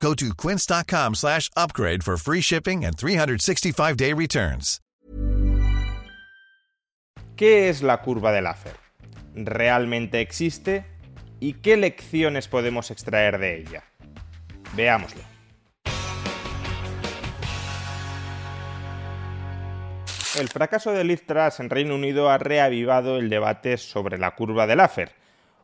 Go to quince.com slash upgrade for free shipping and 365-day returns. ¿Qué es la curva de Laffer? ¿Realmente existe? ¿Y qué lecciones podemos extraer de ella? Veámoslo. El fracaso de Liz Truss en Reino Unido ha reavivado el debate sobre la curva de Laffer,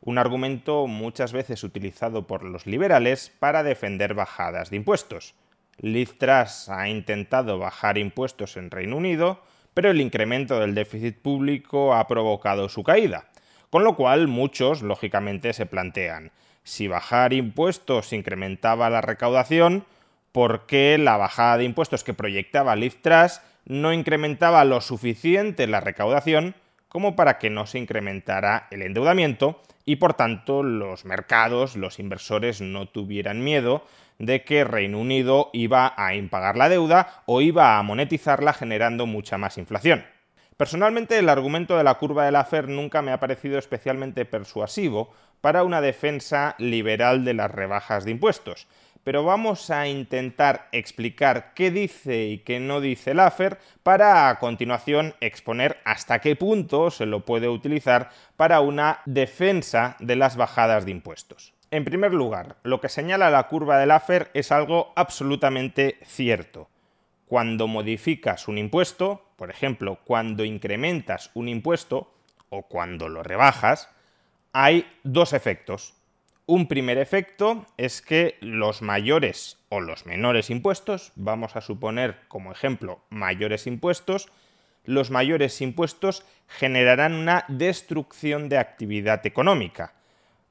un argumento muchas veces utilizado por los liberales para defender bajadas de impuestos. Liz Truss ha intentado bajar impuestos en Reino Unido, pero el incremento del déficit público ha provocado su caída. Con lo cual muchos, lógicamente, se plantean, si bajar impuestos incrementaba la recaudación, ¿por qué la bajada de impuestos que proyectaba Liz Truss no incrementaba lo suficiente la recaudación como para que no se incrementara el endeudamiento y por tanto los mercados, los inversores no tuvieran miedo de que Reino Unido iba a impagar la deuda o iba a monetizarla generando mucha más inflación. Personalmente el argumento de la curva de Laffer nunca me ha parecido especialmente persuasivo para una defensa liberal de las rebajas de impuestos, pero vamos a intentar explicar qué dice y qué no dice Laffer para a continuación exponer hasta qué punto se lo puede utilizar para una defensa de las bajadas de impuestos. En primer lugar, lo que señala la curva de Laffer es algo absolutamente cierto. Cuando modificas un impuesto, por ejemplo, cuando incrementas un impuesto o cuando lo rebajas, hay dos efectos. Un primer efecto es que los mayores o los menores impuestos, vamos a suponer como ejemplo mayores impuestos, los mayores impuestos generarán una destrucción de actividad económica.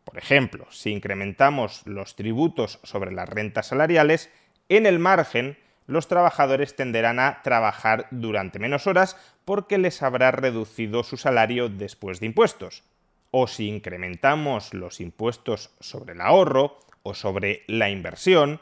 Por ejemplo, si incrementamos los tributos sobre las rentas salariales, en el margen los trabajadores tenderán a trabajar durante menos horas porque les habrá reducido su salario después de impuestos o si incrementamos los impuestos sobre el ahorro o sobre la inversión,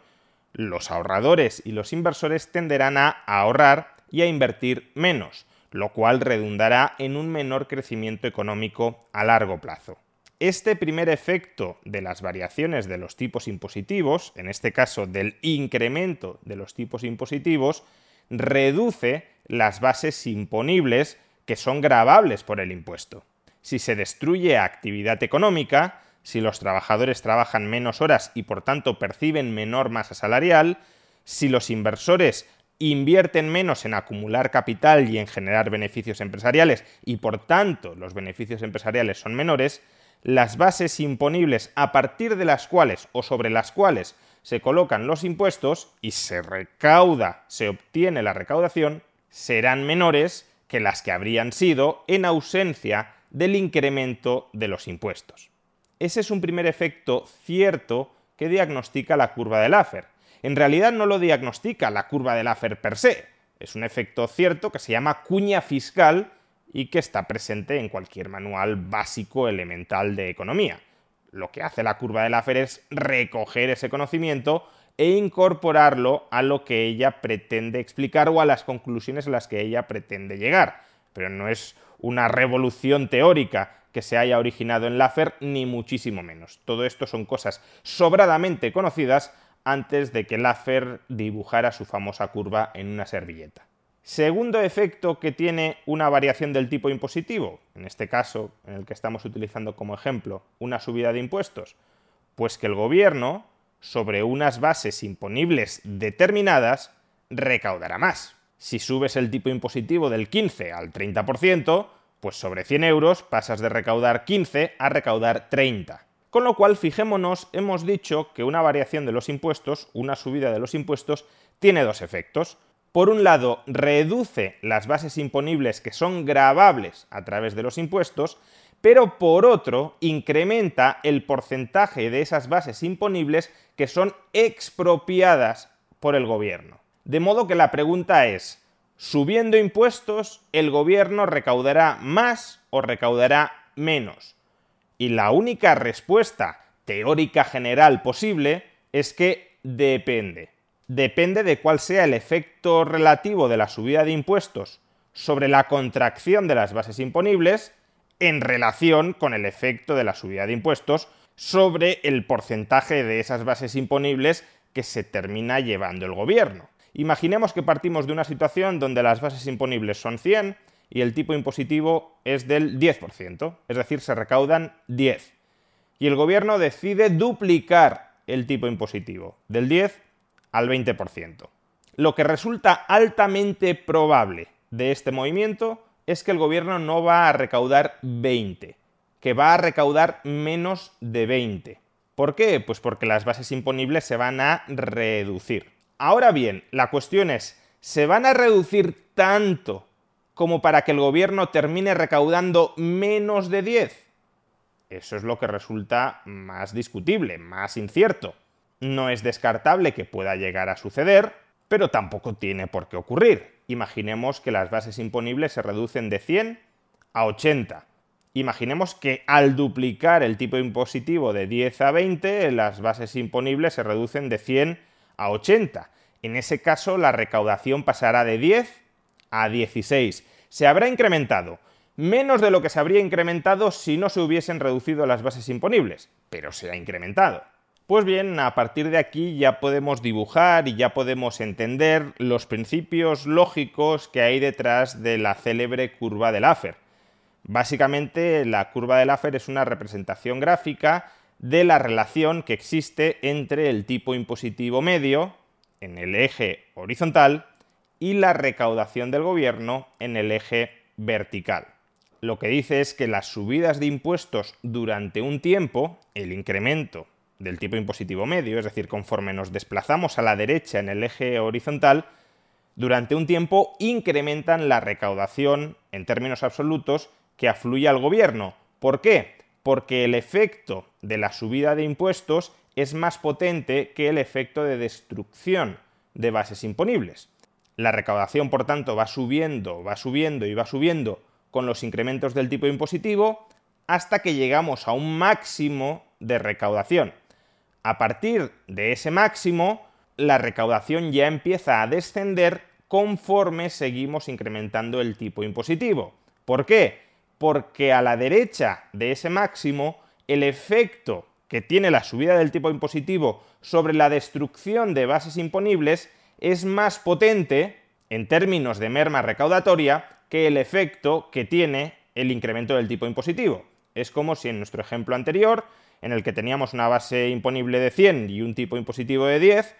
los ahorradores y los inversores tenderán a ahorrar y a invertir menos, lo cual redundará en un menor crecimiento económico a largo plazo. Este primer efecto de las variaciones de los tipos impositivos, en este caso del incremento de los tipos impositivos, reduce las bases imponibles que son gravables por el impuesto si se destruye actividad económica, si los trabajadores trabajan menos horas y por tanto perciben menor masa salarial, si los inversores invierten menos en acumular capital y en generar beneficios empresariales y por tanto los beneficios empresariales son menores, las bases imponibles a partir de las cuales o sobre las cuales se colocan los impuestos y se recauda, se obtiene la recaudación, serán menores que las que habrían sido en ausencia del incremento de los impuestos. Ese es un primer efecto cierto que diagnostica la curva de Laffer. En realidad no lo diagnostica la curva de Laffer per se, es un efecto cierto que se llama cuña fiscal y que está presente en cualquier manual básico elemental de economía. Lo que hace la curva de Laffer es recoger ese conocimiento e incorporarlo a lo que ella pretende explicar o a las conclusiones a las que ella pretende llegar. Pero no es una revolución teórica que se haya originado en Laffer, ni muchísimo menos. Todo esto son cosas sobradamente conocidas antes de que Laffer dibujara su famosa curva en una servilleta. Segundo efecto que tiene una variación del tipo impositivo, en este caso, en el que estamos utilizando como ejemplo una subida de impuestos, pues que el gobierno, sobre unas bases imponibles determinadas, recaudará más. Si subes el tipo impositivo del 15 al 30%, pues sobre 100 euros pasas de recaudar 15 a recaudar 30. Con lo cual, fijémonos, hemos dicho que una variación de los impuestos, una subida de los impuestos, tiene dos efectos. Por un lado, reduce las bases imponibles que son gravables a través de los impuestos, pero por otro, incrementa el porcentaje de esas bases imponibles que son expropiadas por el gobierno. De modo que la pregunta es, subiendo impuestos, el gobierno recaudará más o recaudará menos. Y la única respuesta teórica general posible es que depende. Depende de cuál sea el efecto relativo de la subida de impuestos sobre la contracción de las bases imponibles en relación con el efecto de la subida de impuestos sobre el porcentaje de esas bases imponibles que se termina llevando el gobierno. Imaginemos que partimos de una situación donde las bases imponibles son 100 y el tipo impositivo es del 10%, es decir, se recaudan 10. Y el gobierno decide duplicar el tipo impositivo, del 10 al 20%. Lo que resulta altamente probable de este movimiento es que el gobierno no va a recaudar 20, que va a recaudar menos de 20. ¿Por qué? Pues porque las bases imponibles se van a reducir. Ahora bien, la cuestión es, ¿se van a reducir tanto como para que el gobierno termine recaudando menos de 10? Eso es lo que resulta más discutible, más incierto. No es descartable que pueda llegar a suceder, pero tampoco tiene por qué ocurrir. Imaginemos que las bases imponibles se reducen de 100 a 80. Imaginemos que al duplicar el tipo impositivo de 10 a 20, las bases imponibles se reducen de 100 a 80. En ese caso, la recaudación pasará de 10 a 16. Se habrá incrementado, menos de lo que se habría incrementado si no se hubiesen reducido las bases imponibles, pero se ha incrementado. Pues bien, a partir de aquí ya podemos dibujar y ya podemos entender los principios lógicos que hay detrás de la célebre curva de Laffer. Básicamente, la curva de Laffer es una representación gráfica de la relación que existe entre el tipo impositivo medio en el eje horizontal y la recaudación del gobierno en el eje vertical. Lo que dice es que las subidas de impuestos durante un tiempo, el incremento del tipo impositivo medio, es decir, conforme nos desplazamos a la derecha en el eje horizontal, durante un tiempo incrementan la recaudación en términos absolutos que afluye al gobierno. ¿Por qué? Porque el efecto de la subida de impuestos es más potente que el efecto de destrucción de bases imponibles. La recaudación, por tanto, va subiendo, va subiendo y va subiendo con los incrementos del tipo impositivo hasta que llegamos a un máximo de recaudación. A partir de ese máximo, la recaudación ya empieza a descender conforme seguimos incrementando el tipo impositivo. ¿Por qué? Porque a la derecha de ese máximo el efecto que tiene la subida del tipo impositivo sobre la destrucción de bases imponibles es más potente en términos de merma recaudatoria que el efecto que tiene el incremento del tipo impositivo. Es como si en nuestro ejemplo anterior, en el que teníamos una base imponible de 100 y un tipo impositivo de 10,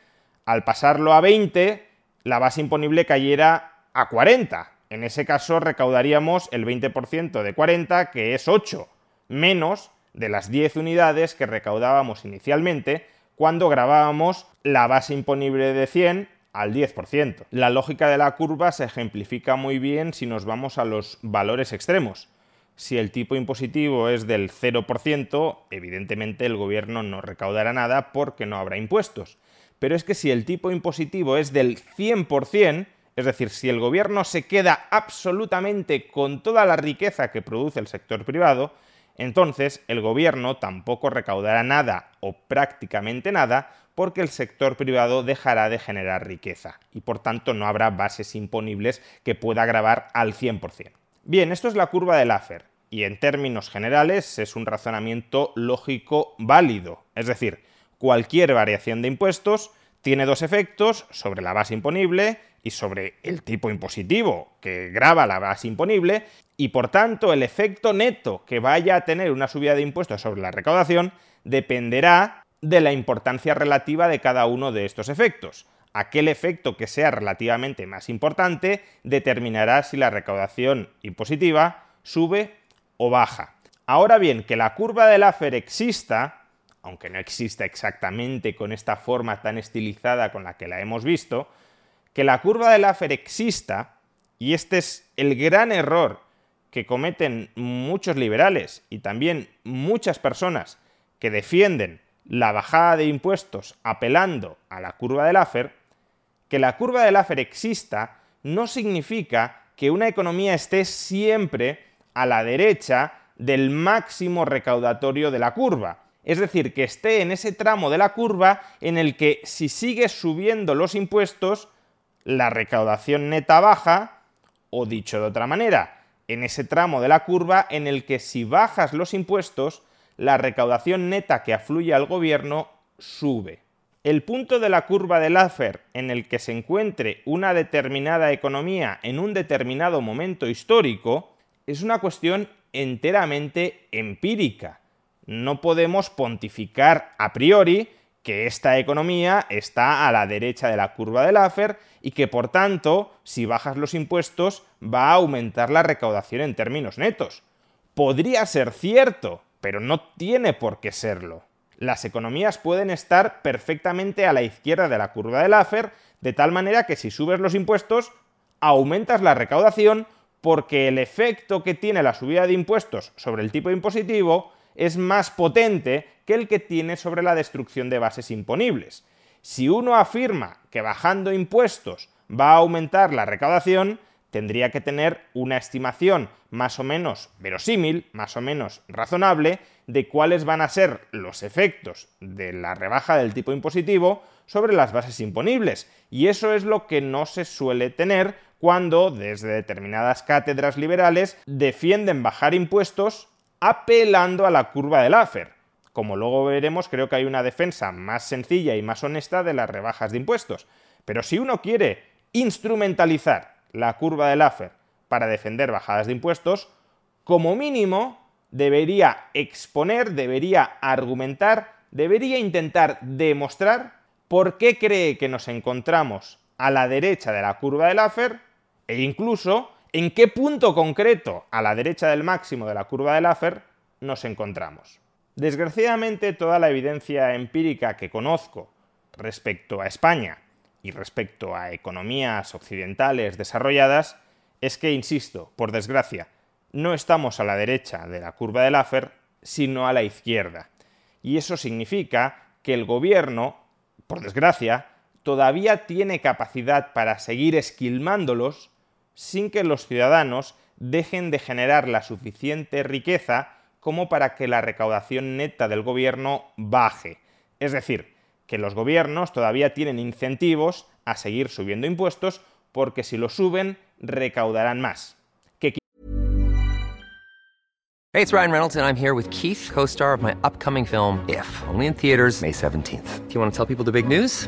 al pasarlo a 20, la base imponible cayera a 40, en ese caso recaudaríamos el 20% de 40, que es 8, menos de las 10 unidades que recaudábamos inicialmente cuando grabábamos la base imponible de 100 al 10%. La lógica de la curva se ejemplifica muy bien si nos vamos a los valores extremos. Si el tipo impositivo es del 0%, evidentemente el gobierno no recaudará nada porque no habrá impuestos. Pero es que si el tipo impositivo es del 100%, es decir, si el gobierno se queda absolutamente con toda la riqueza que produce el sector privado, entonces el gobierno tampoco recaudará nada o prácticamente nada porque el sector privado dejará de generar riqueza y por tanto no habrá bases imponibles que pueda grabar al 100%. Bien, esto es la curva de Laffer y en términos generales es un razonamiento lógico válido, es decir, cualquier variación de impuestos tiene dos efectos sobre la base imponible y sobre el tipo impositivo que graba la base imponible y por tanto el efecto neto que vaya a tener una subida de impuestos sobre la recaudación dependerá de la importancia relativa de cada uno de estos efectos. Aquel efecto que sea relativamente más importante determinará si la recaudación impositiva sube o baja. Ahora bien, que la curva del AFER exista, aunque no exista exactamente con esta forma tan estilizada con la que la hemos visto, que la curva de Laffer exista, y este es el gran error que cometen muchos liberales y también muchas personas que defienden la bajada de impuestos apelando a la curva de Laffer, que la curva de Laffer exista no significa que una economía esté siempre a la derecha del máximo recaudatorio de la curva. Es decir, que esté en ese tramo de la curva en el que si sigues subiendo los impuestos, la recaudación neta baja, o dicho de otra manera, en ese tramo de la curva en el que si bajas los impuestos, la recaudación neta que afluye al gobierno sube. El punto de la curva de Laffer en el que se encuentre una determinada economía en un determinado momento histórico es una cuestión enteramente empírica. No podemos pontificar a priori que esta economía está a la derecha de la curva de Laffer y que por tanto, si bajas los impuestos, va a aumentar la recaudación en términos netos. Podría ser cierto, pero no tiene por qué serlo. Las economías pueden estar perfectamente a la izquierda de la curva de Laffer, de tal manera que si subes los impuestos, aumentas la recaudación porque el efecto que tiene la subida de impuestos sobre el tipo impositivo es más potente que el que tiene sobre la destrucción de bases imponibles. Si uno afirma que bajando impuestos va a aumentar la recaudación, tendría que tener una estimación más o menos verosímil, más o menos razonable, de cuáles van a ser los efectos de la rebaja del tipo impositivo sobre las bases imponibles. Y eso es lo que no se suele tener cuando desde determinadas cátedras liberales defienden bajar impuestos apelando a la curva del Laffer. Como luego veremos, creo que hay una defensa más sencilla y más honesta de las rebajas de impuestos. Pero si uno quiere instrumentalizar la curva del Laffer para defender bajadas de impuestos, como mínimo debería exponer, debería argumentar, debería intentar demostrar por qué cree que nos encontramos a la derecha de la curva del Laffer e incluso en qué punto concreto a la derecha del máximo de la curva del Laffer nos encontramos. Desgraciadamente toda la evidencia empírica que conozco respecto a España y respecto a economías occidentales desarrolladas es que, insisto, por desgracia, no estamos a la derecha de la curva del Laffer, sino a la izquierda. Y eso significa que el gobierno, por desgracia, todavía tiene capacidad para seguir esquilmándolos sin que los ciudadanos dejen de generar la suficiente riqueza como para que la recaudación neta del gobierno baje. Es decir, que los gobiernos todavía tienen incentivos a seguir subiendo impuestos porque si lo suben recaudarán más. Hey, it's Ryan Reynolds and I'm here with Keith, co-star of my upcoming film If, only in theaters May 17th. Do you want to tell people the big news?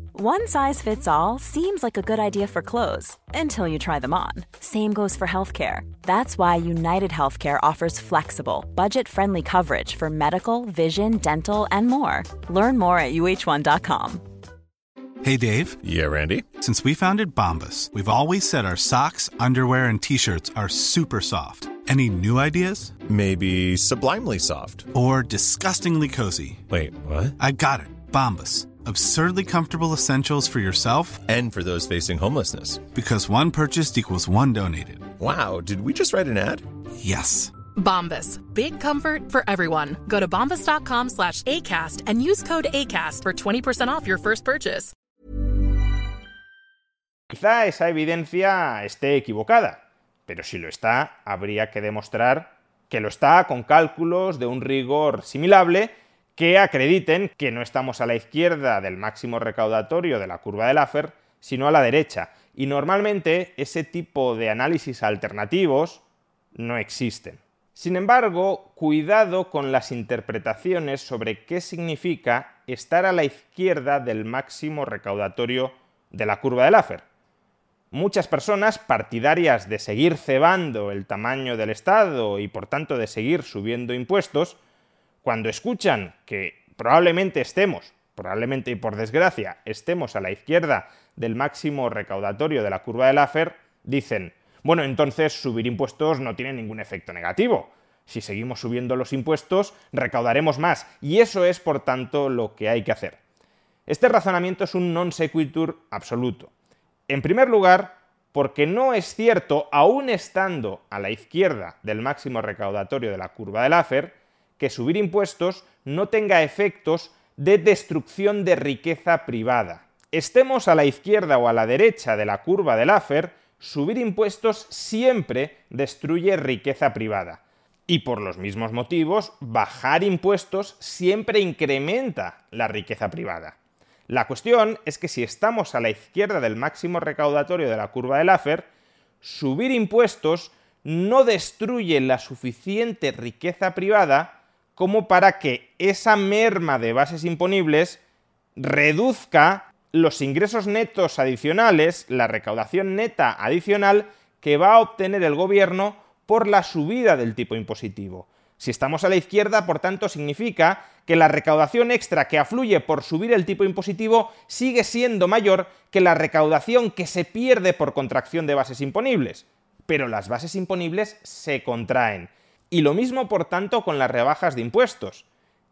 One size fits all seems like a good idea for clothes until you try them on. Same goes for healthcare. That's why United Healthcare offers flexible, budget friendly coverage for medical, vision, dental, and more. Learn more at uh1.com. Hey Dave. Yeah, Randy. Since we founded Bombus, we've always said our socks, underwear, and t shirts are super soft. Any new ideas? Maybe sublimely soft. Or disgustingly cozy. Wait, what? I got it. Bombus. Absurdly comfortable essentials for yourself and for those facing homelessness. Because one purchased equals one donated. Wow, did we just write an ad? Yes. Bombas. Big comfort for everyone. Go to bombas.com slash ACAST and use code ACAST for 20% off your first purchase. Quizá esa evidencia esté equivocada, pero si lo está, habría que demostrar que lo está con cálculos de un rigor similable que acrediten que no estamos a la izquierda del máximo recaudatorio de la curva de Laffer, sino a la derecha. Y normalmente ese tipo de análisis alternativos no existen. Sin embargo, cuidado con las interpretaciones sobre qué significa estar a la izquierda del máximo recaudatorio de la curva de Laffer. Muchas personas partidarias de seguir cebando el tamaño del Estado y por tanto de seguir subiendo impuestos, cuando escuchan que probablemente estemos, probablemente y por desgracia, estemos a la izquierda del máximo recaudatorio de la curva de Laffer, dicen, bueno, entonces subir impuestos no tiene ningún efecto negativo. Si seguimos subiendo los impuestos, recaudaremos más, y eso es, por tanto, lo que hay que hacer. Este razonamiento es un non sequitur absoluto. En primer lugar, porque no es cierto, aún estando a la izquierda del máximo recaudatorio de la curva de Laffer, que subir impuestos no tenga efectos de destrucción de riqueza privada. Estemos a la izquierda o a la derecha de la curva de Laffer, subir impuestos siempre destruye riqueza privada. Y por los mismos motivos, bajar impuestos siempre incrementa la riqueza privada. La cuestión es que si estamos a la izquierda del máximo recaudatorio de la curva de Laffer, subir impuestos no destruye la suficiente riqueza privada como para que esa merma de bases imponibles reduzca los ingresos netos adicionales, la recaudación neta adicional que va a obtener el gobierno por la subida del tipo impositivo. Si estamos a la izquierda, por tanto, significa que la recaudación extra que afluye por subir el tipo impositivo sigue siendo mayor que la recaudación que se pierde por contracción de bases imponibles. Pero las bases imponibles se contraen. Y lo mismo, por tanto, con las rebajas de impuestos.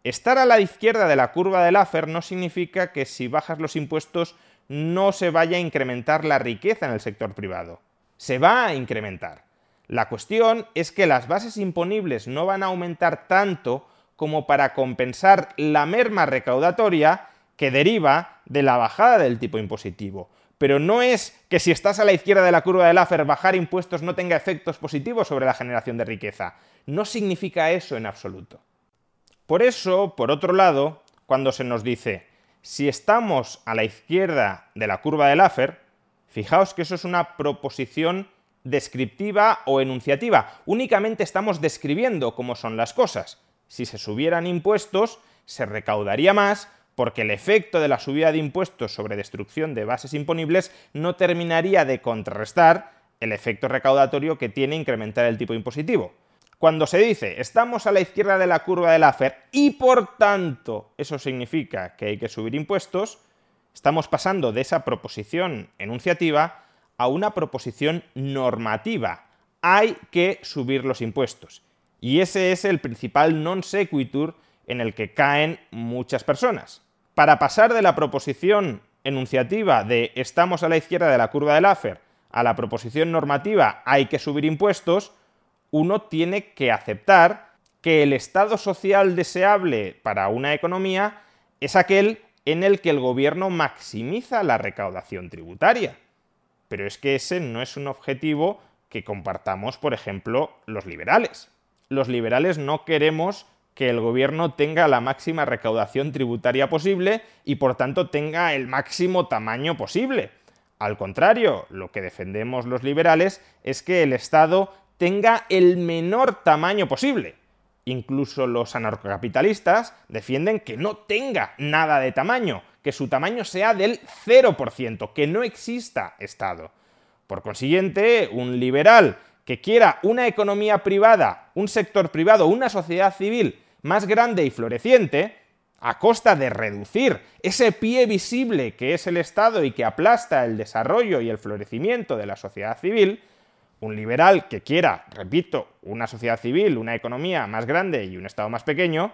Estar a la izquierda de la curva del AFER no significa que si bajas los impuestos no se vaya a incrementar la riqueza en el sector privado. Se va a incrementar. La cuestión es que las bases imponibles no van a aumentar tanto como para compensar la merma recaudatoria que deriva de la bajada del tipo impositivo. Pero no es que si estás a la izquierda de la curva del AFER bajar impuestos no tenga efectos positivos sobre la generación de riqueza. No significa eso en absoluto. Por eso, por otro lado, cuando se nos dice si estamos a la izquierda de la curva del AFER, fijaos que eso es una proposición descriptiva o enunciativa. Únicamente estamos describiendo cómo son las cosas. Si se subieran impuestos, se recaudaría más porque el efecto de la subida de impuestos sobre destrucción de bases imponibles no terminaría de contrarrestar el efecto recaudatorio que tiene incrementar el tipo impositivo. Cuando se dice estamos a la izquierda de la curva del AFER y por tanto eso significa que hay que subir impuestos, estamos pasando de esa proposición enunciativa a una proposición normativa. Hay que subir los impuestos. Y ese es el principal non sequitur en el que caen muchas personas. Para pasar de la proposición enunciativa de estamos a la izquierda de la curva del AFER a la proposición normativa hay que subir impuestos, uno tiene que aceptar que el estado social deseable para una economía es aquel en el que el gobierno maximiza la recaudación tributaria. Pero es que ese no es un objetivo que compartamos, por ejemplo, los liberales. Los liberales no queremos que el gobierno tenga la máxima recaudación tributaria posible y por tanto tenga el máximo tamaño posible. Al contrario, lo que defendemos los liberales es que el Estado tenga el menor tamaño posible. Incluso los anarcocapitalistas defienden que no tenga nada de tamaño, que su tamaño sea del 0%, que no exista Estado. Por consiguiente, un liberal que quiera una economía privada, un sector privado, una sociedad civil más grande y floreciente, a costa de reducir ese pie visible que es el Estado y que aplasta el desarrollo y el florecimiento de la sociedad civil, un liberal que quiera, repito, una sociedad civil, una economía más grande y un Estado más pequeño,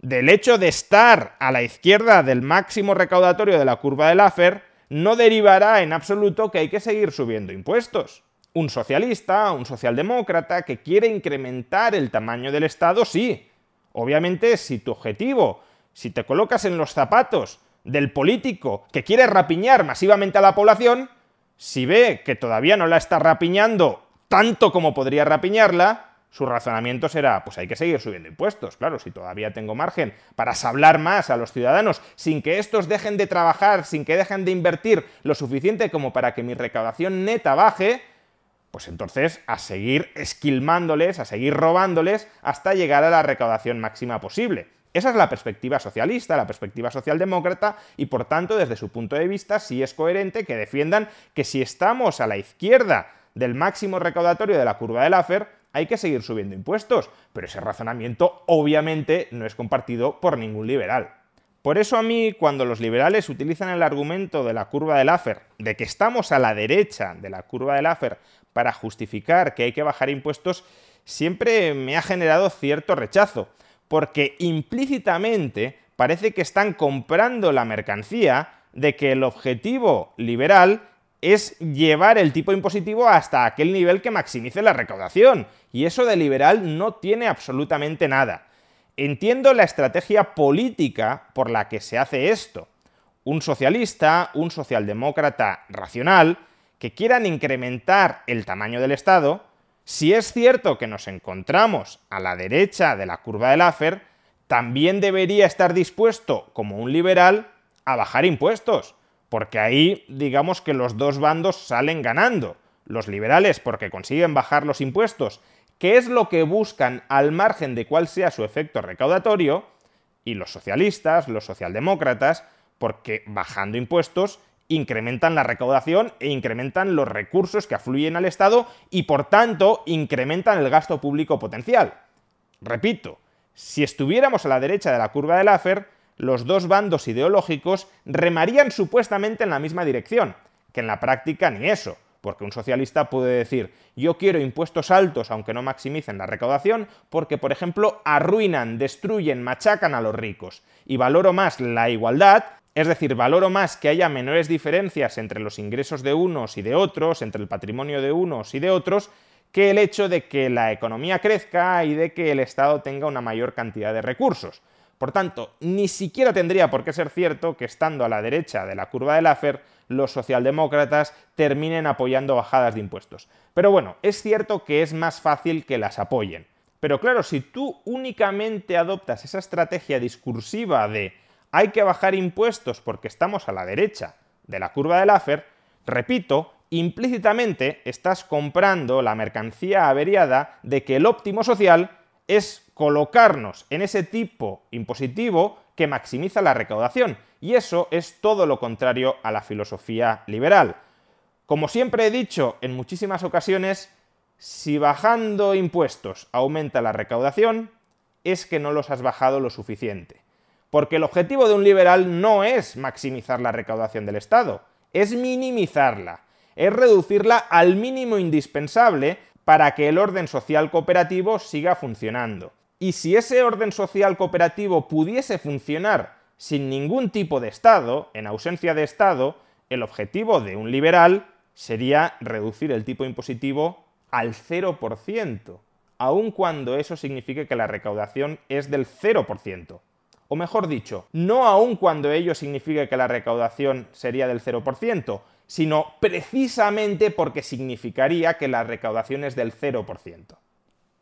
del hecho de estar a la izquierda del máximo recaudatorio de la curva del AFER, no derivará en absoluto que hay que seguir subiendo impuestos. Un socialista, un socialdemócrata que quiere incrementar el tamaño del Estado, sí. Obviamente, si tu objetivo, si te colocas en los zapatos del político que quiere rapiñar masivamente a la población, si ve que todavía no la está rapiñando tanto como podría rapiñarla, su razonamiento será, pues hay que seguir subiendo impuestos, claro, si todavía tengo margen para sablar más a los ciudadanos sin que estos dejen de trabajar, sin que dejen de invertir lo suficiente como para que mi recaudación neta baje, pues entonces a seguir esquilmándoles, a seguir robándoles hasta llegar a la recaudación máxima posible. Esa es la perspectiva socialista, la perspectiva socialdemócrata, y por tanto, desde su punto de vista, sí es coherente que defiendan que si estamos a la izquierda del máximo recaudatorio de la curva del AFER, hay que seguir subiendo impuestos, pero ese razonamiento obviamente no es compartido por ningún liberal. Por eso a mí, cuando los liberales utilizan el argumento de la curva del AFER, de que estamos a la derecha de la curva del AFER para justificar que hay que bajar impuestos, siempre me ha generado cierto rechazo, porque implícitamente parece que están comprando la mercancía de que el objetivo liberal es llevar el tipo impositivo hasta aquel nivel que maximice la recaudación, y eso de liberal no tiene absolutamente nada. Entiendo la estrategia política por la que se hace esto. Un socialista, un socialdemócrata racional, que quieran incrementar el tamaño del Estado, si es cierto que nos encontramos a la derecha de la curva de Laffer, también debería estar dispuesto, como un liberal, a bajar impuestos, porque ahí digamos que los dos bandos salen ganando. Los liberales porque consiguen bajar los impuestos, que es lo que buscan al margen de cuál sea su efecto recaudatorio, y los socialistas, los socialdemócratas, porque bajando impuestos incrementan la recaudación e incrementan los recursos que afluyen al Estado y por tanto incrementan el gasto público potencial. Repito, si estuviéramos a la derecha de la curva de Laffer, los dos bandos ideológicos remarían supuestamente en la misma dirección, que en la práctica ni eso, porque un socialista puede decir yo quiero impuestos altos aunque no maximicen la recaudación porque, por ejemplo, arruinan, destruyen, machacan a los ricos, y valoro más la igualdad, es decir, valoro más que haya menores diferencias entre los ingresos de unos y de otros, entre el patrimonio de unos y de otros, que el hecho de que la economía crezca y de que el Estado tenga una mayor cantidad de recursos. Por tanto, ni siquiera tendría por qué ser cierto que estando a la derecha de la curva de Laffer, los socialdemócratas terminen apoyando bajadas de impuestos. Pero bueno, es cierto que es más fácil que las apoyen. Pero claro, si tú únicamente adoptas esa estrategia discursiva de hay que bajar impuestos porque estamos a la derecha de la curva de Laffer, repito, implícitamente estás comprando la mercancía averiada de que el óptimo social es colocarnos en ese tipo impositivo que maximiza la recaudación. Y eso es todo lo contrario a la filosofía liberal. Como siempre he dicho en muchísimas ocasiones, si bajando impuestos aumenta la recaudación, es que no los has bajado lo suficiente. Porque el objetivo de un liberal no es maximizar la recaudación del Estado, es minimizarla, es reducirla al mínimo indispensable para que el orden social cooperativo siga funcionando. Y si ese orden social cooperativo pudiese funcionar sin ningún tipo de Estado, en ausencia de Estado, el objetivo de un liberal sería reducir el tipo impositivo al 0%, aun cuando eso signifique que la recaudación es del 0%. O mejor dicho, no aun cuando ello signifique que la recaudación sería del 0%, sino precisamente porque significaría que la recaudación es del 0%.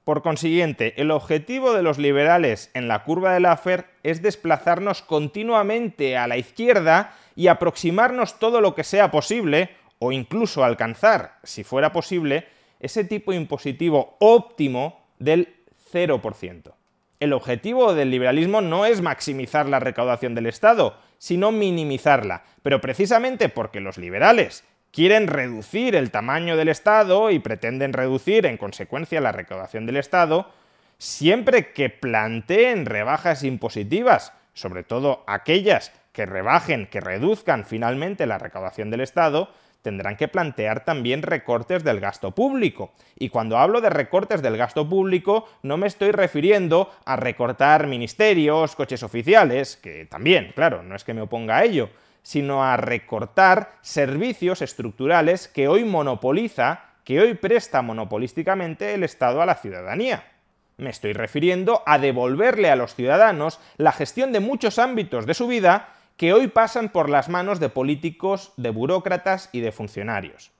Por consiguiente, el objetivo de los liberales en la curva de Laffer es desplazarnos continuamente a la izquierda y aproximarnos todo lo que sea posible, o incluso alcanzar, si fuera posible, ese tipo impositivo óptimo del 0%. El objetivo del liberalismo no es maximizar la recaudación del Estado, sino minimizarla. Pero precisamente porque los liberales quieren reducir el tamaño del Estado y pretenden reducir en consecuencia la recaudación del Estado, siempre que planteen rebajas impositivas, sobre todo aquellas que rebajen, que reduzcan finalmente la recaudación del Estado, tendrán que plantear también recortes del gasto público. Y cuando hablo de recortes del gasto público, no me estoy refiriendo a recortar ministerios, coches oficiales, que también, claro, no es que me oponga a ello, sino a recortar servicios estructurales que hoy monopoliza, que hoy presta monopolísticamente el Estado a la ciudadanía. Me estoy refiriendo a devolverle a los ciudadanos la gestión de muchos ámbitos de su vida que hoy pasan por las manos de políticos, de burócratas y de funcionarios.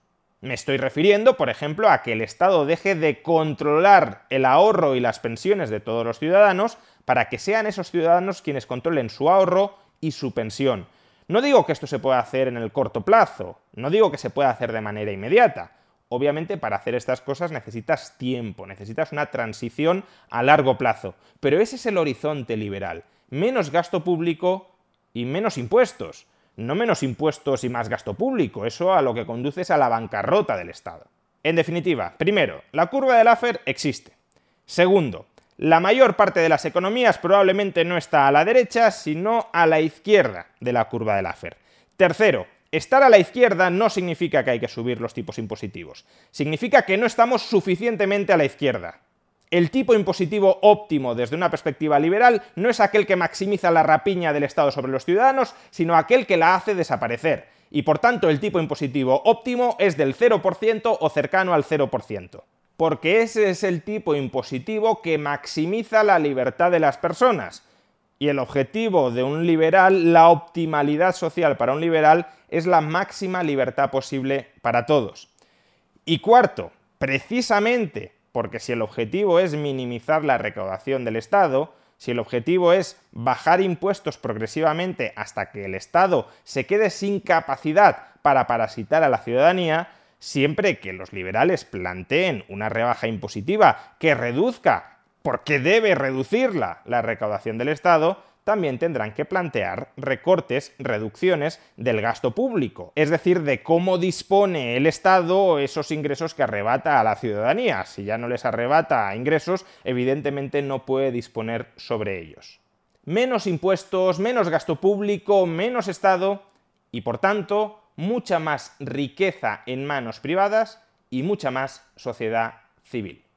Me estoy refiriendo, por ejemplo, a que el Estado deje de controlar el ahorro y las pensiones de todos los ciudadanos para que sean esos ciudadanos quienes controlen su ahorro y su pensión. No digo que esto se pueda hacer en el corto plazo, no digo que se pueda hacer de manera inmediata. Obviamente para hacer estas cosas necesitas tiempo, necesitas una transición a largo plazo, pero ese es el horizonte liberal. Menos gasto público, y menos impuestos. No menos impuestos y más gasto público, eso a lo que conduce es a la bancarrota del Estado. En definitiva, primero, la curva de Laffer existe. Segundo, la mayor parte de las economías probablemente no está a la derecha, sino a la izquierda de la curva de Laffer. Tercero, estar a la izquierda no significa que hay que subir los tipos impositivos. Significa que no estamos suficientemente a la izquierda. El tipo impositivo óptimo desde una perspectiva liberal no es aquel que maximiza la rapiña del Estado sobre los ciudadanos, sino aquel que la hace desaparecer. Y por tanto el tipo impositivo óptimo es del 0% o cercano al 0%. Porque ese es el tipo impositivo que maximiza la libertad de las personas. Y el objetivo de un liberal, la optimalidad social para un liberal, es la máxima libertad posible para todos. Y cuarto, precisamente porque si el objetivo es minimizar la recaudación del Estado, si el objetivo es bajar impuestos progresivamente hasta que el Estado se quede sin capacidad para parasitar a la ciudadanía, siempre que los liberales planteen una rebaja impositiva que reduzca, porque debe reducirla, la recaudación del Estado, también tendrán que plantear recortes, reducciones del gasto público, es decir, de cómo dispone el Estado esos ingresos que arrebata a la ciudadanía. Si ya no les arrebata ingresos, evidentemente no puede disponer sobre ellos. Menos impuestos, menos gasto público, menos Estado y por tanto mucha más riqueza en manos privadas y mucha más sociedad civil.